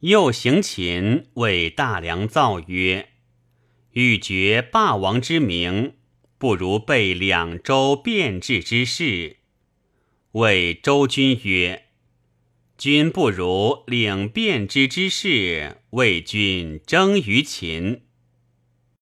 又行秦为大梁造曰：“欲绝霸王之名，不如备两周变质之事。”谓周君曰：“君不如领变之之事，为君争于秦。”